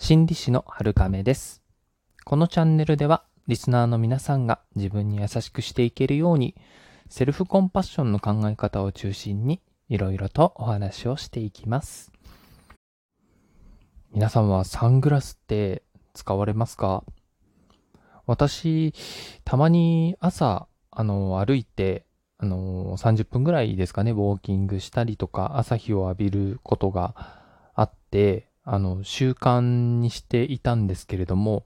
心理師の春亀です。このチャンネルでは、リスナーの皆さんが自分に優しくしていけるように、セルフコンパッションの考え方を中心に、いろいろとお話をしていきます。皆さんはサングラスって使われますか？私、たまに朝、あの、歩いて、あの、30分ぐらいですかね、ウォーキングしたりとか、朝日を浴びることがあって、あの、習慣にしていたんですけれども、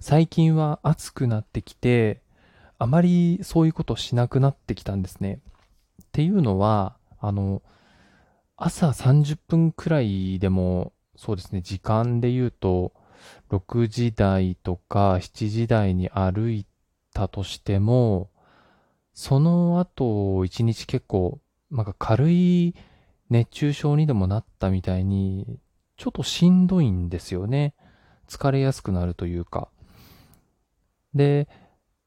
最近は暑くなってきて、あまりそういうことしなくなってきたんですね。っていうのは、あの、朝30分くらいでも、そうですね、時間で言うと、6時台とか7時台に歩いたとしても、その後、一日結構、なんか軽い熱中症にでもなったみたいに、ちょっとしんどいんですよね。疲れやすくなるというか。で、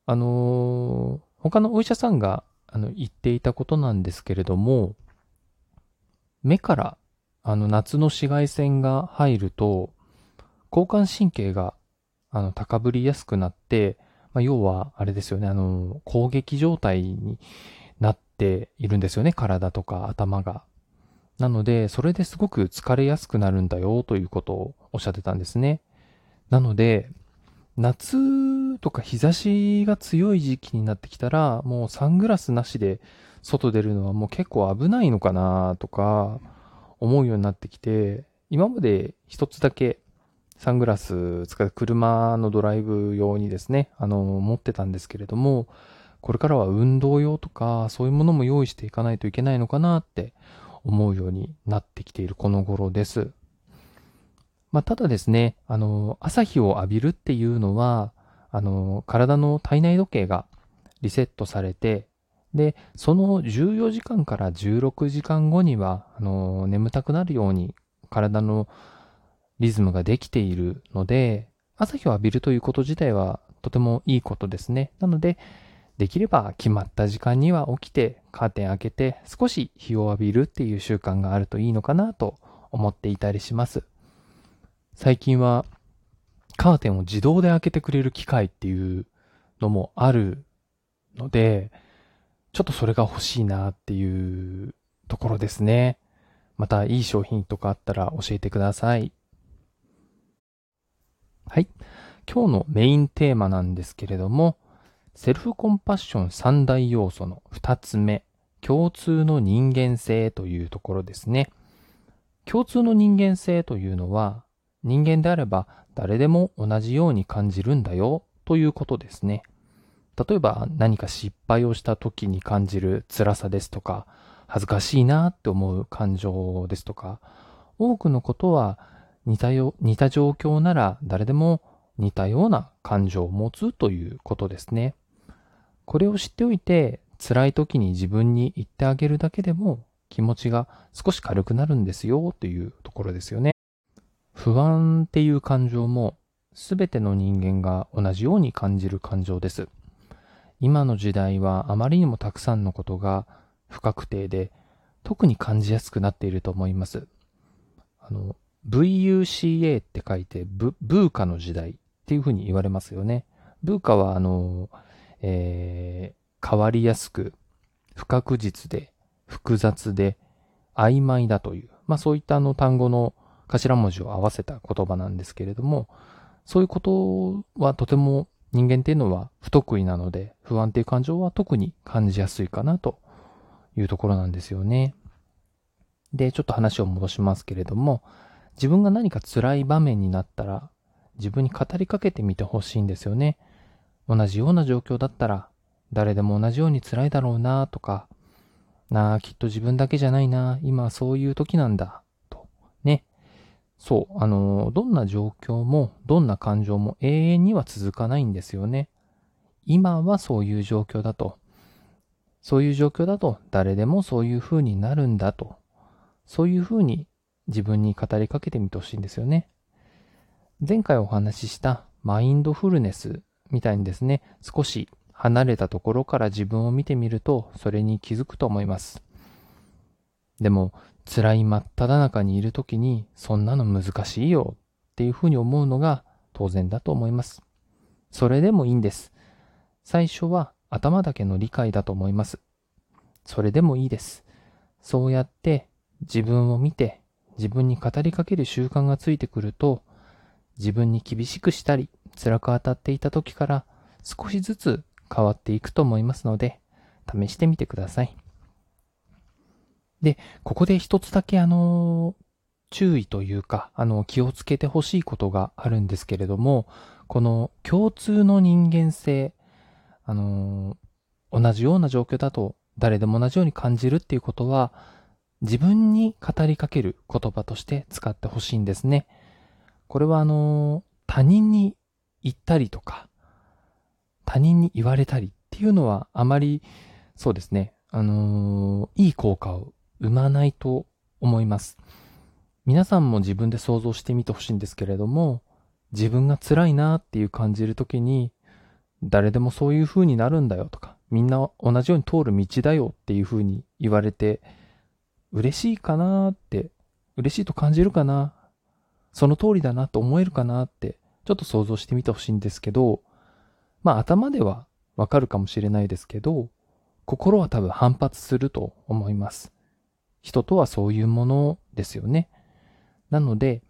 あのー他のお医者さんがあの言っていたことなんですけれども、目からあの夏の紫外線が入ると、交感神経があの高ぶりやすくなって、まあ、要はあれですよね、あの、攻撃状態になっているんですよね、体とか頭が。なので、それですごく疲れやすくなるんだよということをおっしゃってたんですね。なので、夏とか日差しが強い時期になってきたら、もうサングラスなしで外出るのはもう結構危ないのかなとか思うようになってきて、今まで一つだけサングラス使って車のドライブ用にですね、あの、持ってたんですけれども、これからは運動用とかそういうものも用意していかないといけないのかなって思うようになってきているこの頃です。まあ、ただですね、あの、朝日を浴びるっていうのは、あの、体の体内時計がリセットされて、で、その14時間から16時間後には、あの、眠たくなるように体のリズムができているので、朝日を浴びるということ自体はとてもいいことですね。なので、できれば決まった時間には起きて、カーテン開けて少し日を浴びるっていう習慣があるといいのかなと思っていたりします。最近はカーテンを自動で開けてくれる機械っていうのもあるので、ちょっとそれが欲しいなっていうところですね。またいい商品とかあったら教えてください。はい。今日のメインテーマなんですけれども、セルフコンパッション三大要素の二つ目、共通の人間性というところですね。共通の人間性というのは、人間であれば誰でも同じように感じるんだよということですね。例えば何か失敗をした時に感じる辛さですとか、恥ずかしいなって思う感情ですとか、多くのことは似たよ似た状況なら誰でも似たような感情を持つということですね。これを知っておいて、辛い時に自分に言ってあげるだけでも気持ちが少し軽くなるんですよというところですよね。不安っていう感情も全ての人間が同じように感じる感情です。今の時代はあまりにもたくさんのことが不確定で特に感じやすくなっていると思います。あの、VUCA って書いてブ、ブーカの時代っていうふうに言われますよね。ブーカはあの、えー、変わりやすく、不確実で、複雑で、曖昧だという、まあそういったあの単語の頭文字を合わせた言葉なんですけれども、そういうことはとても人間っていうのは不得意なので、不安っていう感情は特に感じやすいかなというところなんですよね。で、ちょっと話を戻しますけれども、自分が何か辛い場面になったら、自分に語りかけてみてほしいんですよね。同じような状況だったら、誰でも同じように辛いだろうなとか、なあ、きっと自分だけじゃないな、今そういう時なんだ、と。ね。そう、あの、どんな状況も、どんな感情も永遠には続かないんですよね。今はそういう状況だと。そういう状況だと、誰でもそういう風になるんだと。そういう風に自分に語りかけてみてほしいんですよね。前回お話ししたマインドフルネスみたいにですね、少し離れたところから自分を見てみると、それに気づくと思います。でも、辛い真っ只中にいる時に、そんなの難しいよっていうふうに思うのが当然だと思います。それでもいいんです。最初は頭だけの理解だと思います。それでもいいです。そうやって自分を見て自分に語りかける習慣がついてくると自分に厳しくしたり辛く当たっていた時から少しずつ変わっていくと思いますので試してみてください。で、ここで一つだけあの、注意というか、あの、気をつけてほしいことがあるんですけれども、この共通の人間性、あの、同じような状況だと誰でも同じように感じるっていうことは、自分に語りかける言葉として使ってほしいんですね。これはあの、他人に言ったりとか、他人に言われたりっていうのはあまり、そうですね、あのいい効果を生まないと思います。皆さんも自分で想像してみてほしいんですけれども、自分が辛いなっていう感じるときに、誰でもそういう風になるんだよとか、みんな同じように通る道だよっていう風に言われて、嬉しいかなって、嬉しいと感じるかな、その通りだなと思えるかなって、ちょっと想像してみてほしいんですけど、まあ頭ではわかるかもしれないですけど、心は多分反発すると思います。人とはそういうものですよね。なので、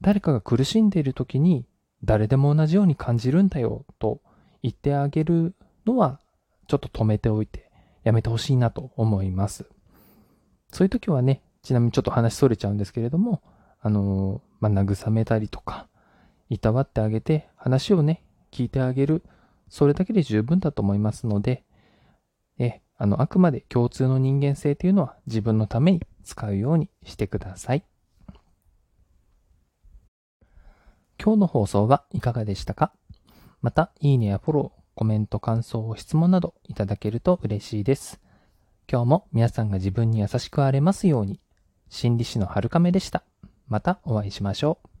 誰かが苦しんでいる時に誰でも同じように感じるんだよと言ってあげるのはちょっと止めておいてやめてほしいなと思います。そういう時はね、ちなみにちょっと話それちゃうんですけれども、あのまあ、慰めたりとか、いたわってあげて話をね、聞いてあげる。それだけで十分だと思いますので、え、あの、あくまで共通の人間性というのは自分のために使うようにしてください。今日の放送はいかがでしたか？また、いいねやフォロー、コメント、感想、質問などいただけると嬉しいです。今日も皆さんが自分に優しくあれますように、心理師の春亀でした。またお会いしましょう。